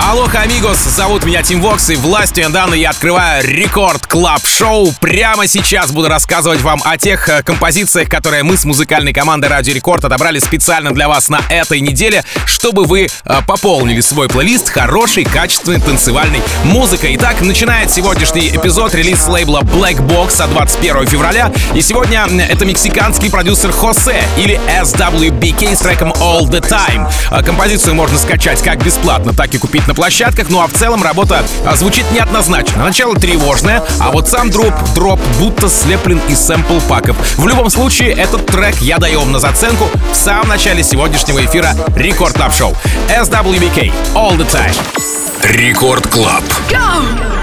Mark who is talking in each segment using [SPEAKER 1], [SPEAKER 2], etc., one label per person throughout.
[SPEAKER 1] Алоха, амигос, зовут меня Тим Вокс, и властью Эндана я открываю Record Club Show Прямо сейчас буду рассказывать вам о тех э, композициях, которые мы с музыкальной командой Радио Рекорд отобрали специально для вас на этой неделе, чтобы вы э, пополнили свой плейлист хорошей, качественной танцевальной музыкой. Итак, начинает сегодняшний эпизод релиз лейбла Black Box от 21 февраля. И сегодня это мексиканский продюсер Хосе или SWBK с треком All The Time. Э, композицию можно скачать как бесплатно, так и купить на площадках, ну а в целом работа звучит неоднозначно. Начало тревожное, а вот сам дроп, дроп будто слеплен из сэмпл-паков. В любом случае, этот трек я даю вам на заценку в самом начале сегодняшнего эфира Record Club Show. SWBK All The Time.
[SPEAKER 2] Record Club.
[SPEAKER 3] All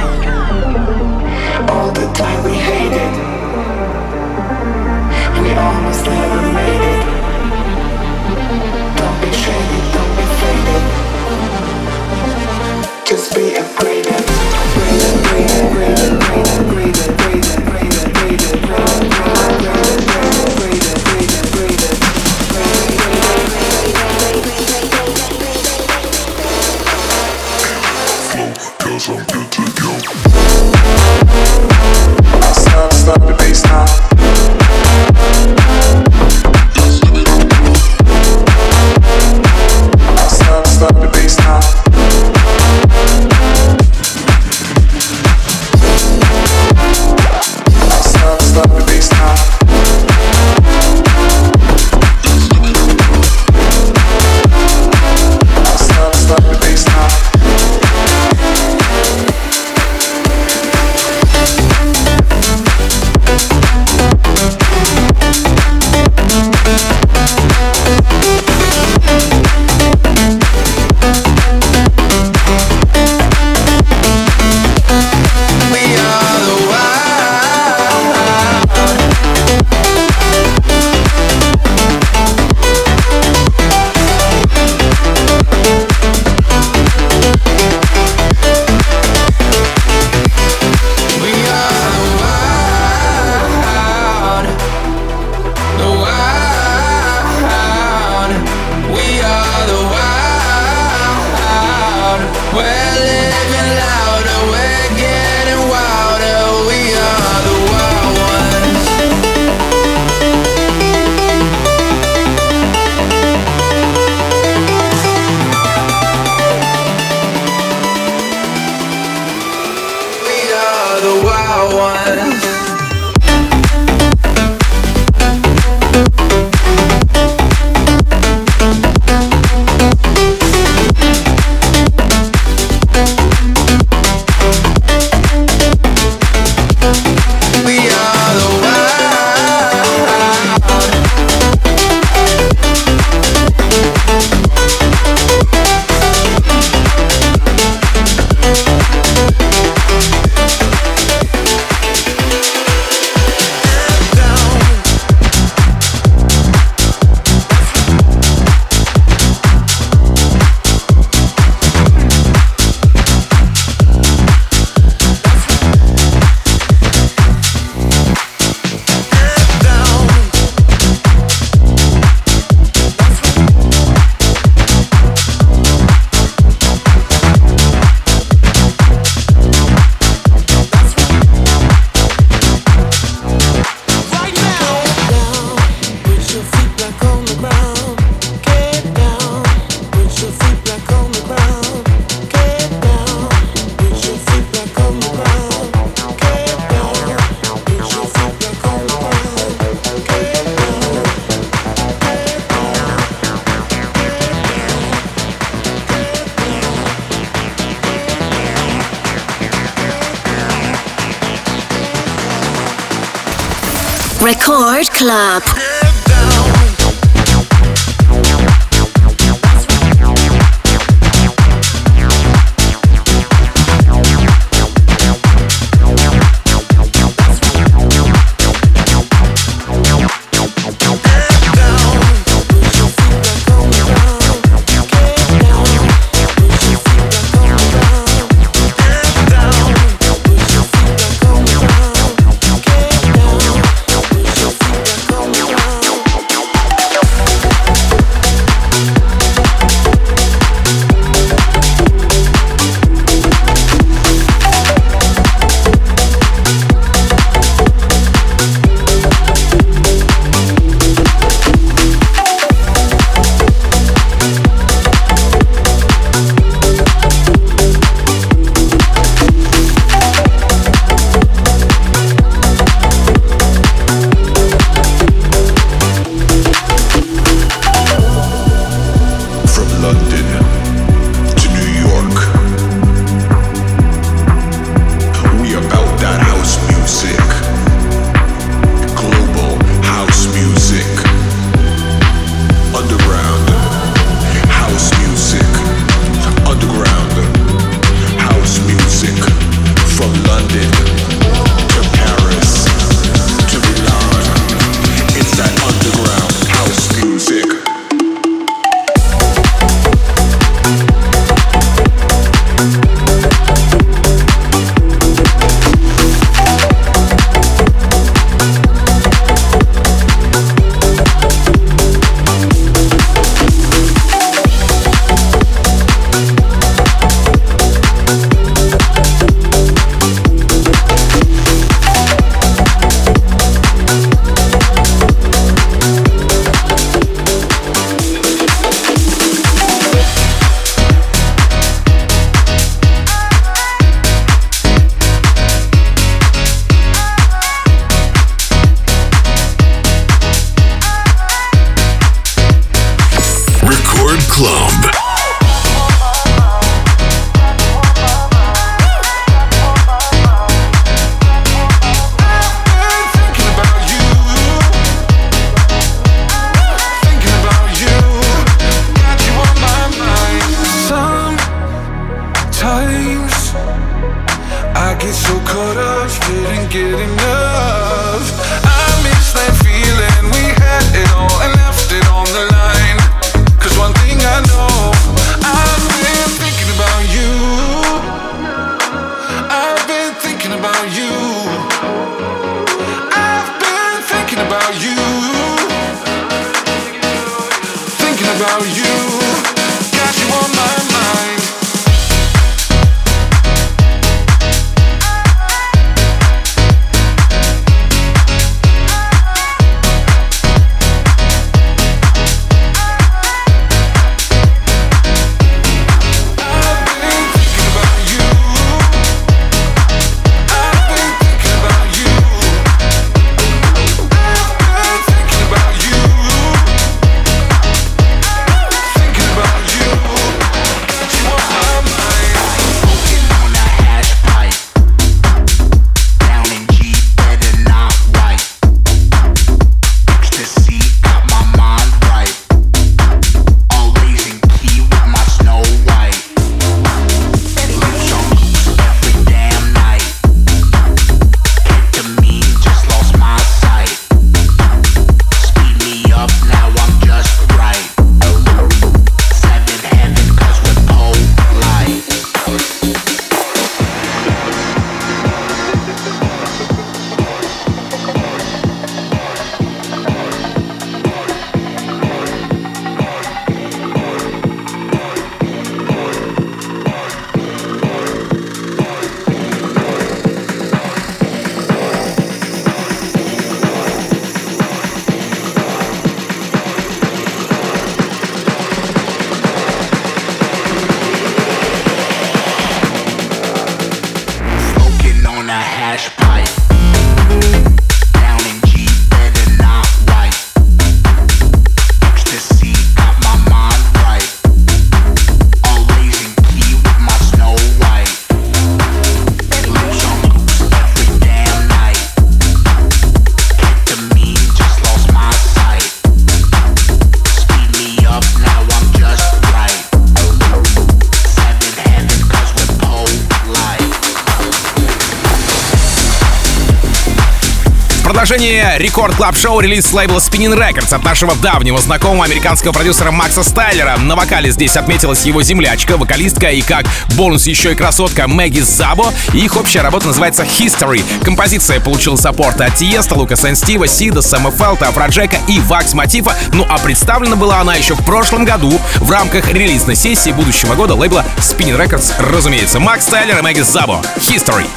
[SPEAKER 4] Record Club
[SPEAKER 1] Show релиз с лейбла Spinnin' Records от нашего давнего знакомого американского продюсера Макса Стайлера. На вокале здесь отметилась его землячка, вокалистка и как бонус еще и красотка Мэгги Забо. их общая работа называется History. Композиция получила саппорт от Тиесто, Lucas and Steve а, Сида, Сэма Фелта, Афроджека и Wax Motif а. Ну а представлена была она еще в прошлом году в рамках релизной сессии будущего года лейбла Spinnin' Records, разумеется. Макс Стайлер и Мэгги Забо. History.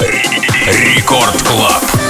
[SPEAKER 5] Рекорд Клаб.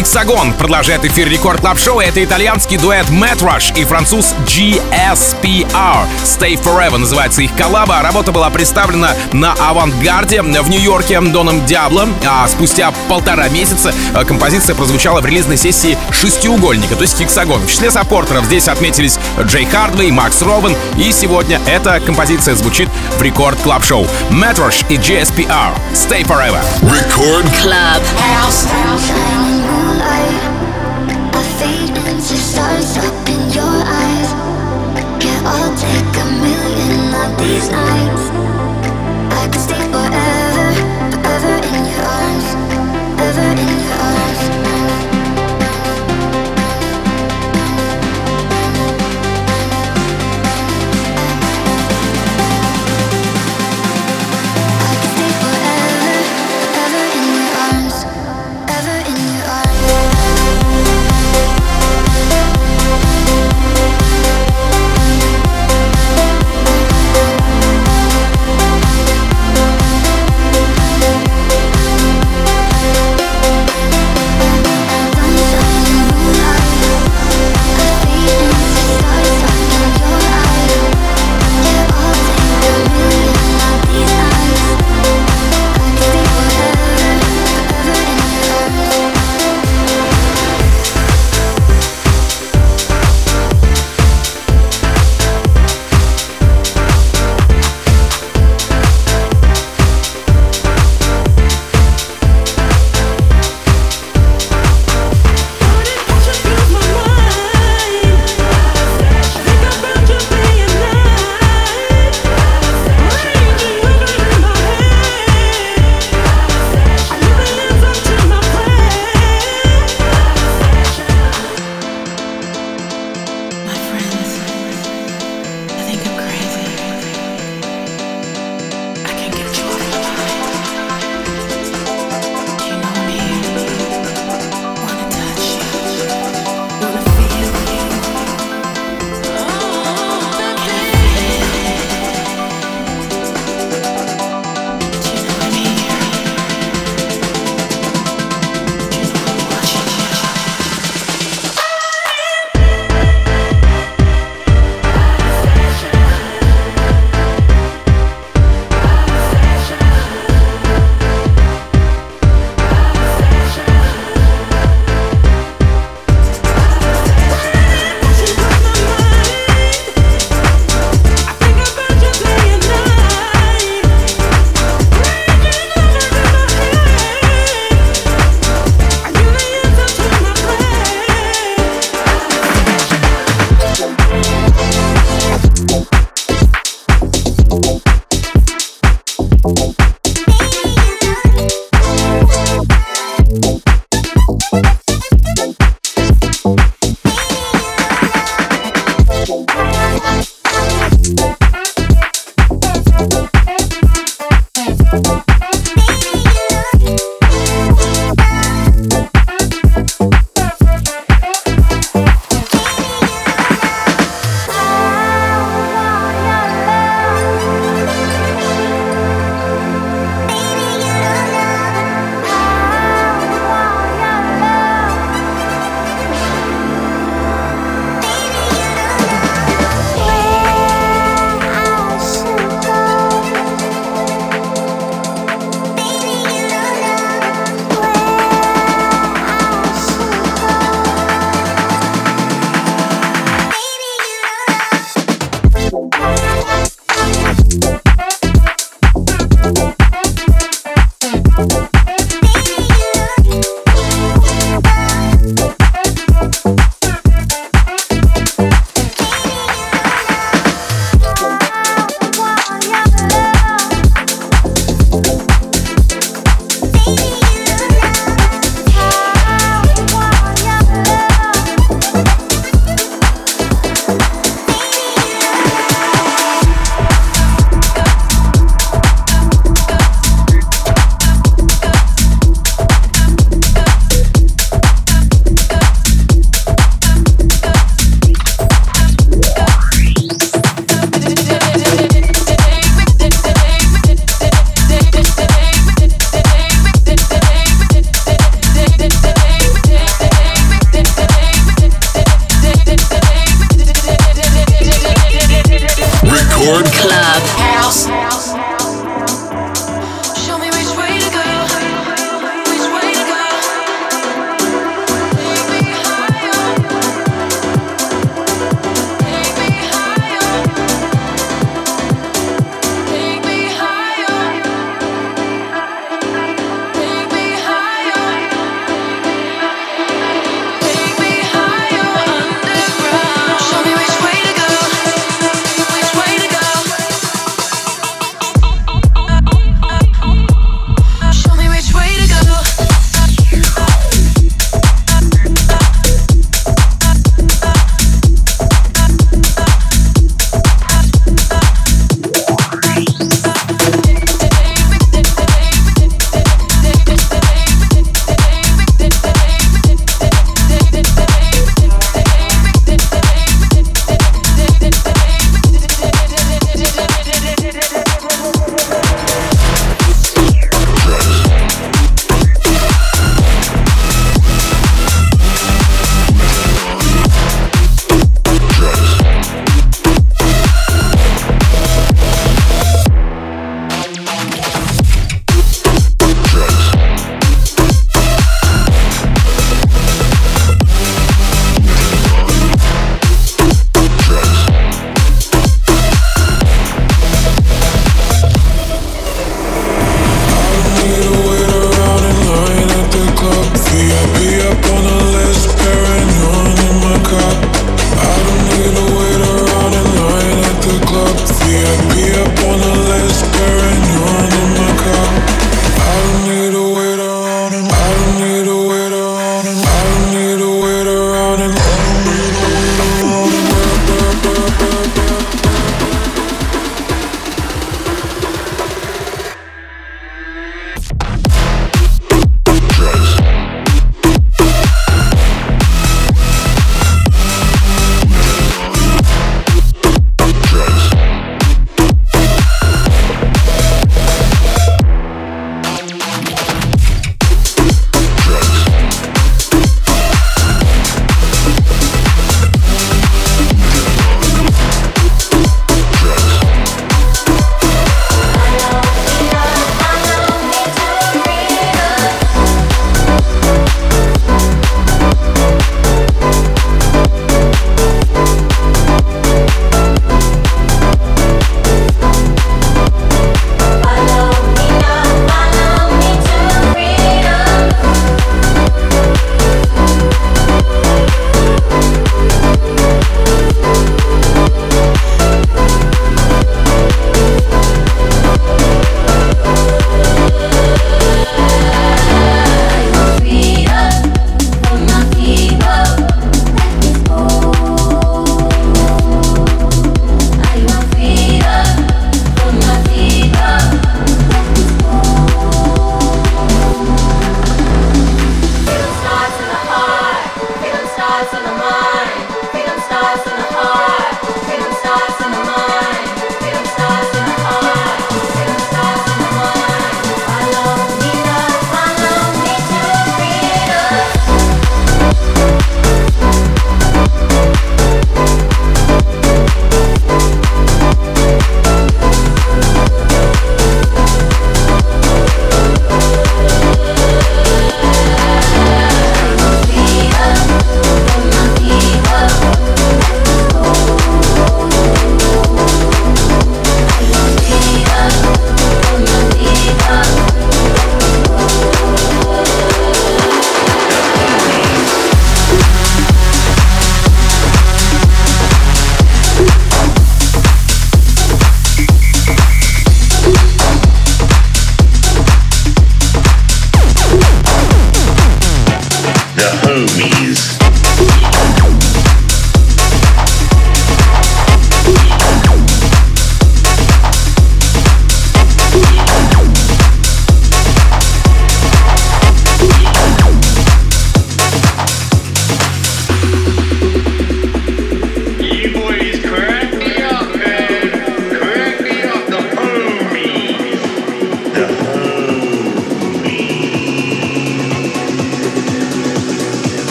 [SPEAKER 1] Hexagon продолжает эфир Record Club Show. Это итальянский дуэт Matt Rush и француз GSPR. Stay Forever называется их коллаба. Работа была представлена на Авангарде в Нью-Йорке Доном Диабло. А спустя полтора месяца э, композиция прозвучала в релизной сессии шестиугольника, то есть Hexagon. В числе саппортеров здесь отметились Джей Хардвей, Макс Робин. И сегодня эта композиция звучит в Record Club Show. Matt Rush и GSPR. Stay Forever.
[SPEAKER 2] Record
[SPEAKER 4] Club.
[SPEAKER 5] Shining moonlight, I these nights. I could stay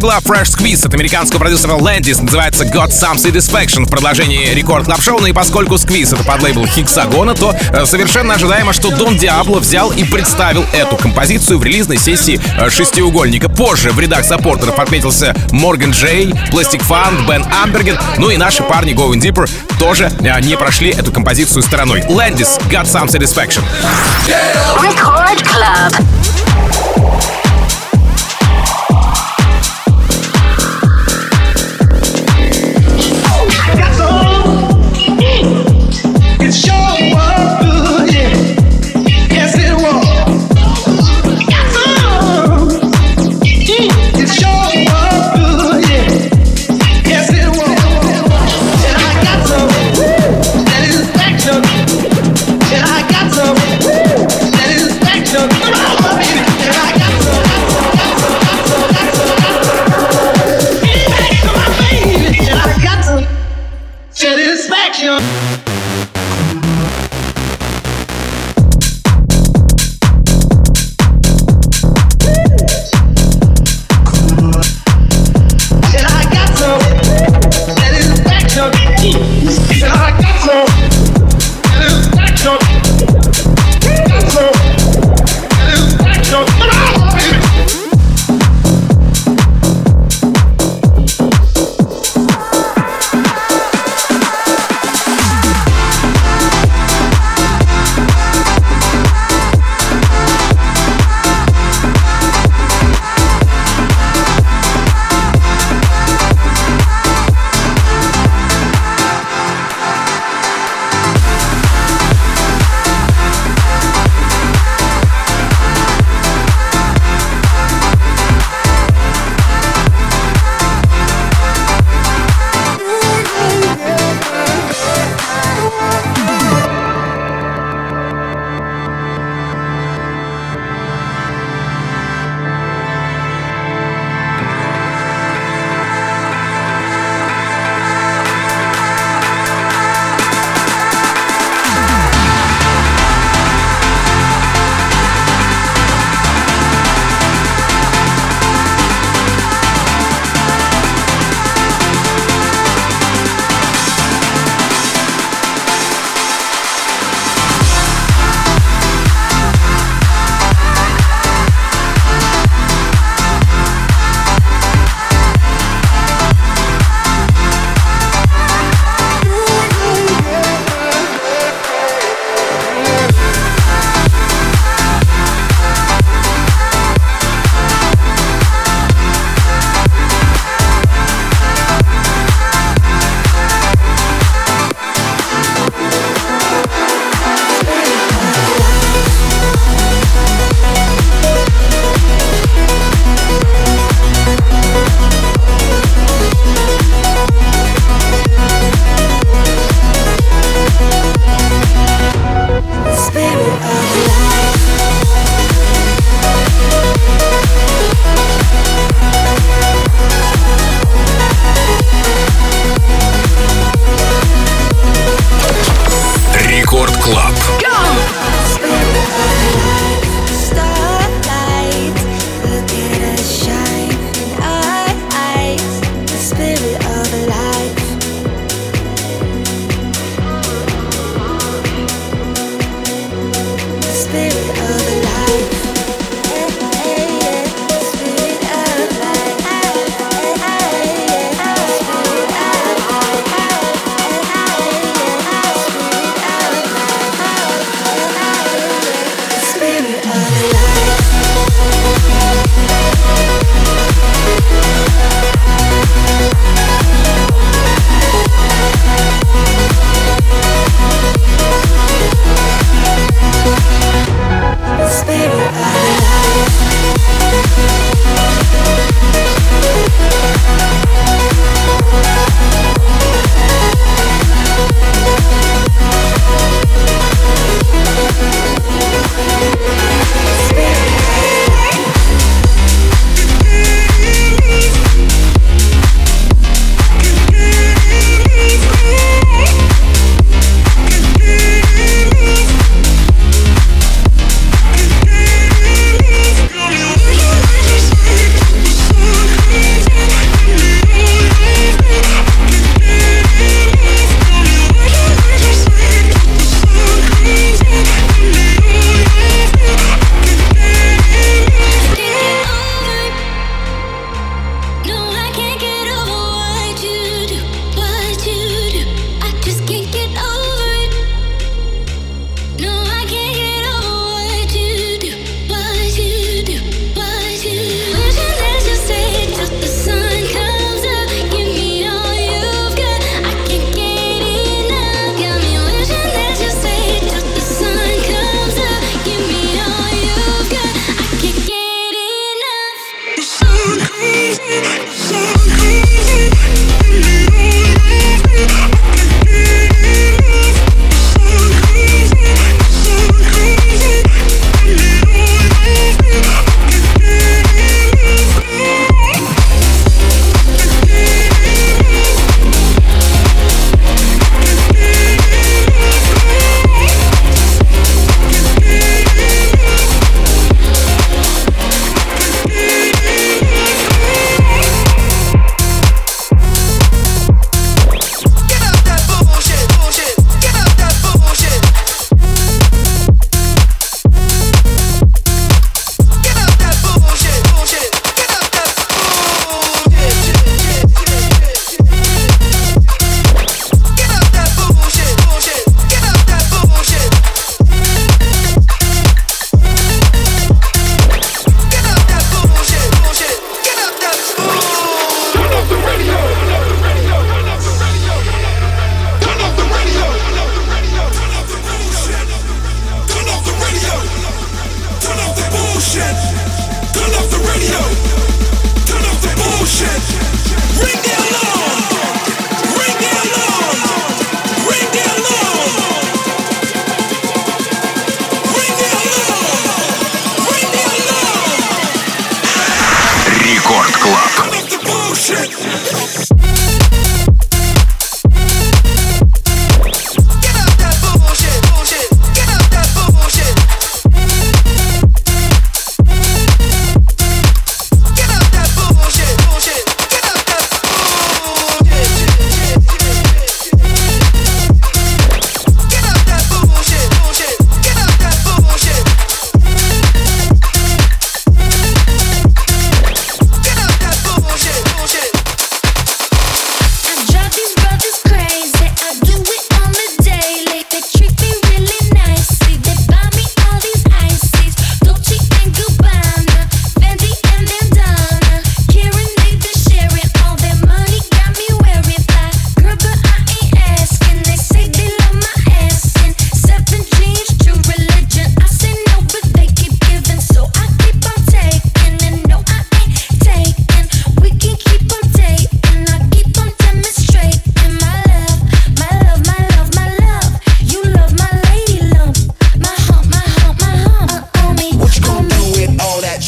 [SPEAKER 1] лейбла Fresh Squeeze от американского продюсера Landis называется Got Some Satisfaction в продолжении рекорд клаб шоу и поскольку Squeeze это под лейбл Хиксагона, то э, совершенно ожидаемо, что Дон Диабло взял и представил эту композицию в релизной сессии э, шестиугольника. Позже в рядах саппортеров отметился Морган Джей, Plastic Fun, Бен Амберген, ну и наши парни Going Deeper тоже э, не прошли эту композицию стороной. Landis Got Some Satisfaction.
[SPEAKER 4] Record Club.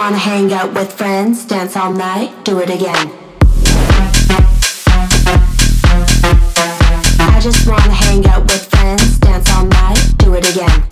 [SPEAKER 5] wanna hang out with friends, dance all night, do it again. I just wanna hang out with friends, dance all night, do it again.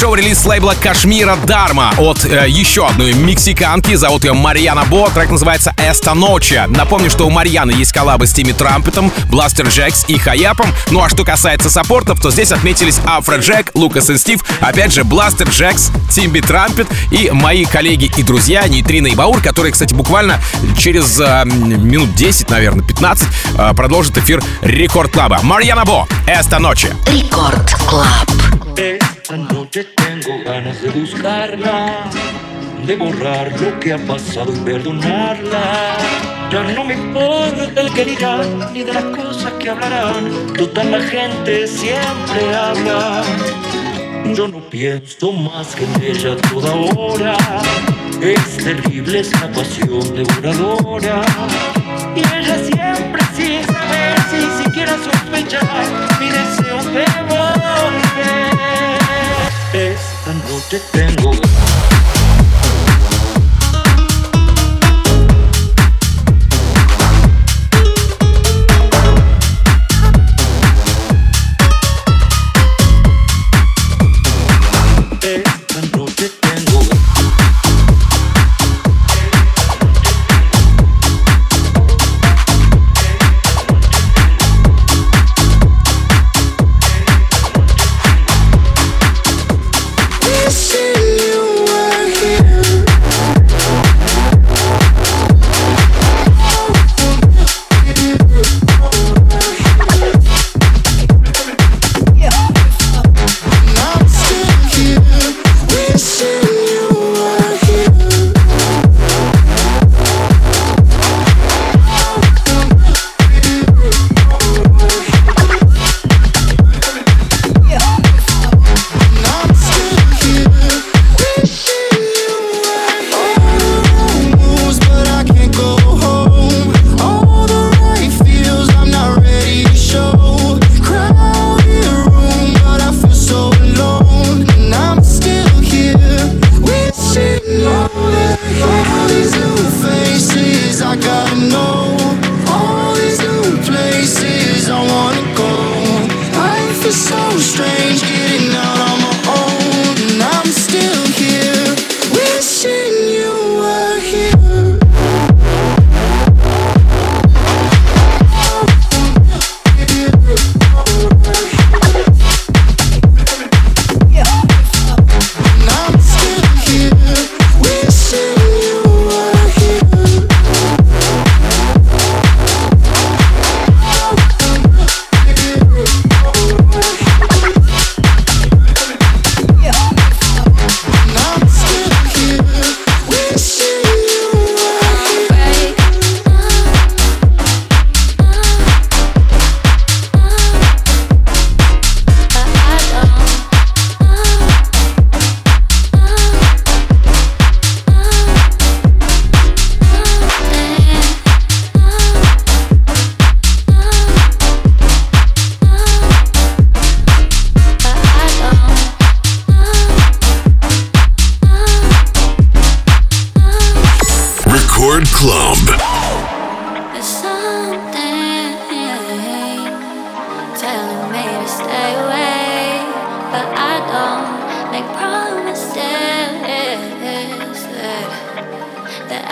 [SPEAKER 1] Шоу релиз лейбла Кашмира Dharma от э, еще одной мексиканки. Зовут ее Mariana BO. Трек называется Esta Noche. Напомню, что у Марьяны есть коллабы с Timmy Trumpet ом, Blasterjaxx и Хаяпом. Ну а что касается саппортов, то здесь отметились Afrojack, Lucas и Стив, опять же Blasterjaxx, Timmy Trumpet и мои коллеги и друзья Нейтрина и Баур, которые, кстати, буквально через э, минут 10, наверное, 15 э, продолжат эфир Record Club а. Mariana BO, Esta Noche.
[SPEAKER 4] Рекорд Клаб.
[SPEAKER 6] Esta noche tengo ganas de buscarla, de borrar lo que ha pasado y perdonarla. Ya no me importa el que dirán, ni de las cosas que hablarán. Total la gente siempre habla. Yo no pienso más que en ella toda hora. Es terrible esa pasión devoradora. Y ella siempre sin saber, sin siquiera sospechar, mi deseo de volver. algo que tengo.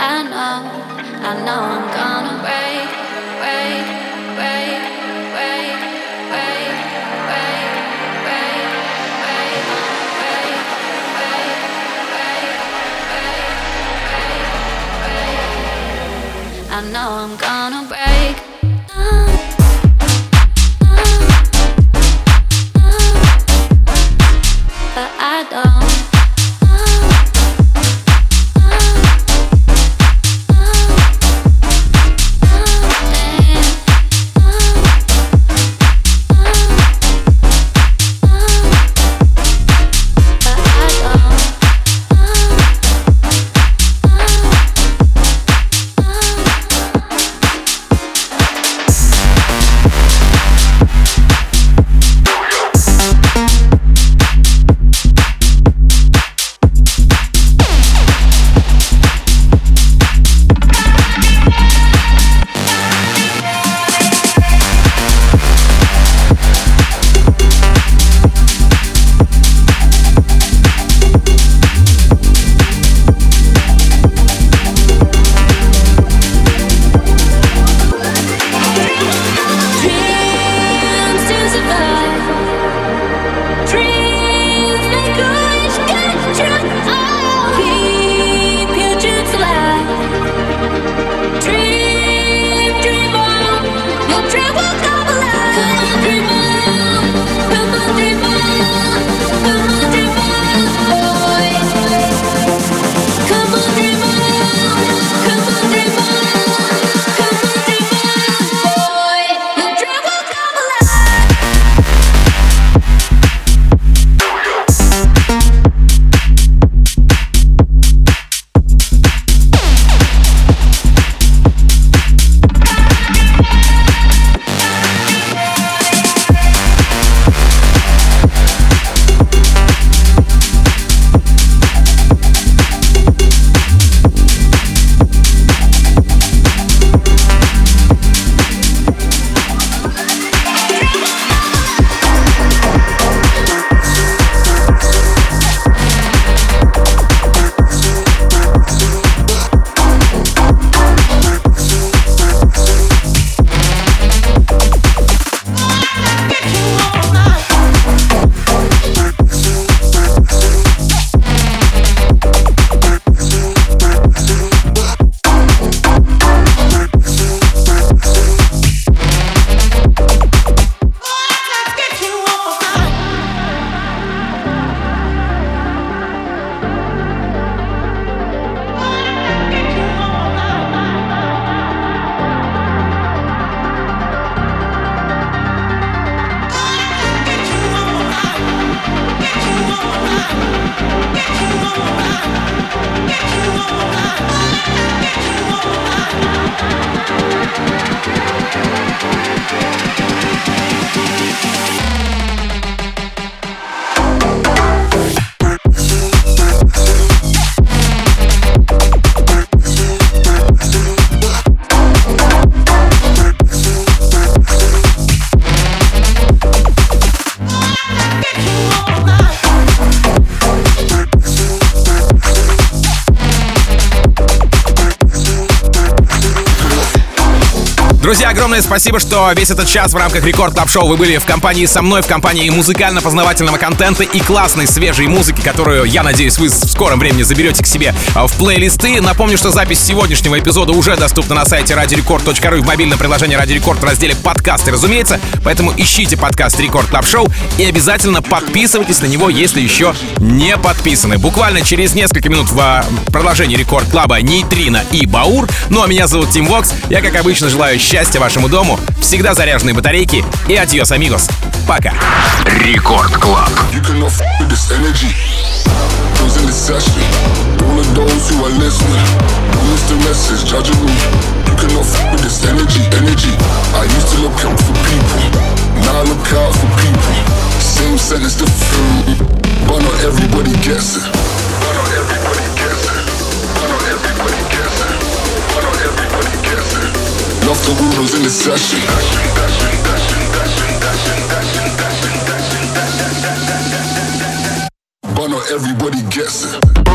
[SPEAKER 7] I know, I
[SPEAKER 8] know I'm gonna break, break, break, break, break, break, break, break, break, I know I'm gonna
[SPEAKER 1] Друзья, огромное спасибо, что весь этот час в рамках Record Club Show вы были в компании со мной, в компании музыкально-познавательного контента и классной свежей музыки, которую, я надеюсь, вы в скором времени заберете к себе а, в плейлисты. Напомню, что запись сегодняшнего эпизода уже доступна на сайте radiorecord.ru и в мобильном приложении Радио Рекорд в разделе подкасты, разумеется. Поэтому ищите подкаст Record Club Show и обязательно подписывайтесь на него, если еще не подписаны. Буквально через несколько минут в а, продолжении Рекорд Клаба Нейтрино и Баур. Ну а меня зовут Тим Вокс. Я, как обычно, желаю счастья вашему дому, всегда заряженные батарейки и адьос, амигос. Пока.
[SPEAKER 2] Рекорд Клаб.
[SPEAKER 7] In the session. All of those who are listening. Who is the message? Judging me. You can not f with this energy. Energy. I used to look out for people. Now I look out for people. Same sentence food. But not everybody gets it. Love the rumors in the session. Everybody gets it.